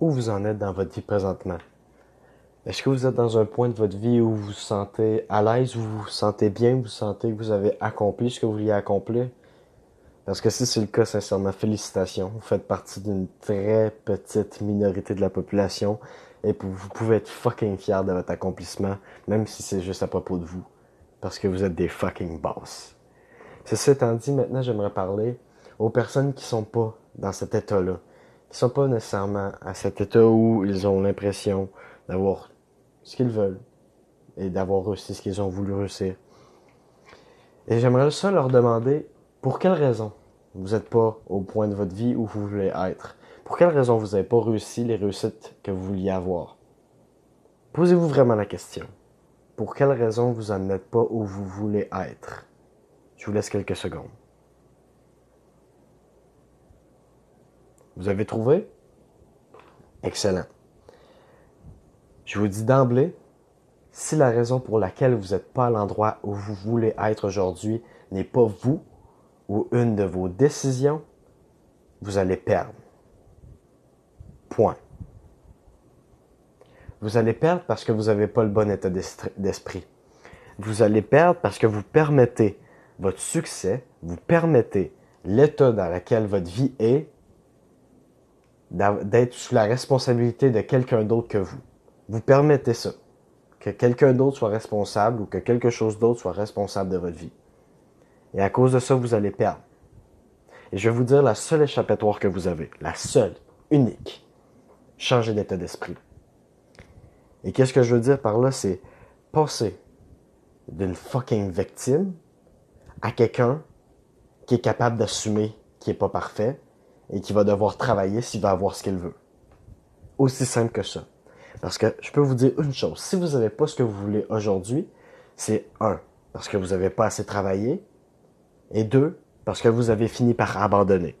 où vous en êtes dans votre vie présentement? Est-ce que vous êtes dans un point de votre vie où vous vous sentez à l'aise, où vous vous sentez bien, vous sentez que vous avez accompli ce que vous vouliez accomplir? Parce que si c'est le cas, sincèrement, félicitations. Vous faites partie d'une très petite minorité de la population et vous pouvez être fucking fier de votre accomplissement, même si c'est juste à propos de vous. Parce que vous êtes des fucking boss. Ceci étant dit, maintenant, j'aimerais parler aux personnes qui sont pas dans cet état-là. Qui sont pas nécessairement à cet état où ils ont l'impression d'avoir ce qu'ils veulent et d'avoir réussi ce qu'ils ont voulu réussir. Et j'aimerais ça leur demander pour quelle raison vous n'êtes pas au point de votre vie où vous voulez être? Pour quelle raison vous n'avez pas réussi les réussites que vous vouliez avoir? Posez-vous vraiment la question. Pour quelle raison vous n'en êtes pas où vous voulez être? Je vous laisse quelques secondes. Vous avez trouvé? Excellent. Je vous dis d'emblée, si la raison pour laquelle vous n'êtes pas à l'endroit où vous voulez être aujourd'hui n'est pas vous ou une de vos décisions, vous allez perdre. Point. Vous allez perdre parce que vous n'avez pas le bon état d'esprit. Vous allez perdre parce que vous permettez votre succès, vous permettez l'état dans lequel votre vie est d'être sous la responsabilité de quelqu'un d'autre que vous. Vous permettez ça. Que quelqu'un d'autre soit responsable ou que quelque chose d'autre soit responsable de votre vie. Et à cause de ça, vous allez perdre. Et je vais vous dire la seule échappatoire que vous avez. La seule, unique. Changer d'état d'esprit. Et qu'est-ce que je veux dire par là, c'est passer d'une fucking victime à quelqu'un qui est capable d'assumer qu'il n'est pas parfait et qui va devoir travailler s'il va avoir ce qu'il veut. Aussi simple que ça. Parce que je peux vous dire une chose, si vous n'avez pas ce que vous voulez aujourd'hui, c'est un, parce que vous n'avez pas assez travaillé, et deux, parce que vous avez fini par abandonner.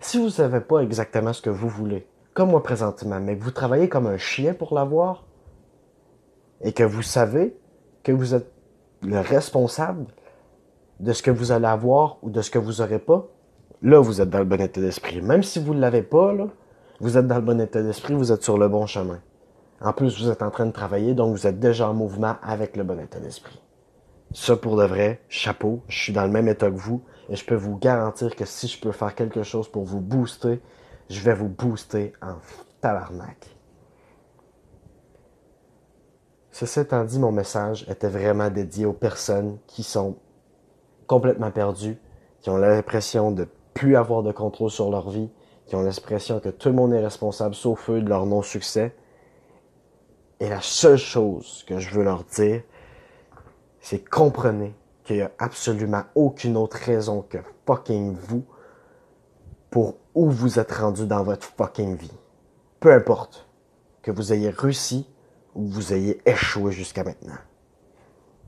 Si vous ne savez pas exactement ce que vous voulez, comme moi présentement, mais que vous travaillez comme un chien pour l'avoir, et que vous savez que vous êtes le responsable de ce que vous allez avoir ou de ce que vous n'aurez pas, là, vous êtes dans le bon état d'esprit. Même si vous ne l'avez pas, là, vous êtes dans le bon état d'esprit, vous êtes sur le bon chemin. En plus, vous êtes en train de travailler, donc vous êtes déjà en mouvement avec le bon état d'esprit. Ça, pour de vrai, chapeau, je suis dans le même état que vous, et je peux vous garantir que si je peux faire quelque chose pour vous booster, je vais vous booster en tabarnak. Ceci étant dit, mon message était vraiment dédié aux personnes qui sont complètement perdues, qui ont l'impression de plus avoir de contrôle sur leur vie, qui ont l'impression que tout le monde est responsable sauf eux de leur non-succès. Et la seule chose que je veux leur dire, c'est comprenez qu'il n'y a absolument aucune autre raison que fucking vous pour où vous êtes rendu dans votre fucking vie. Peu importe que vous ayez réussi ou que vous ayez échoué jusqu'à maintenant.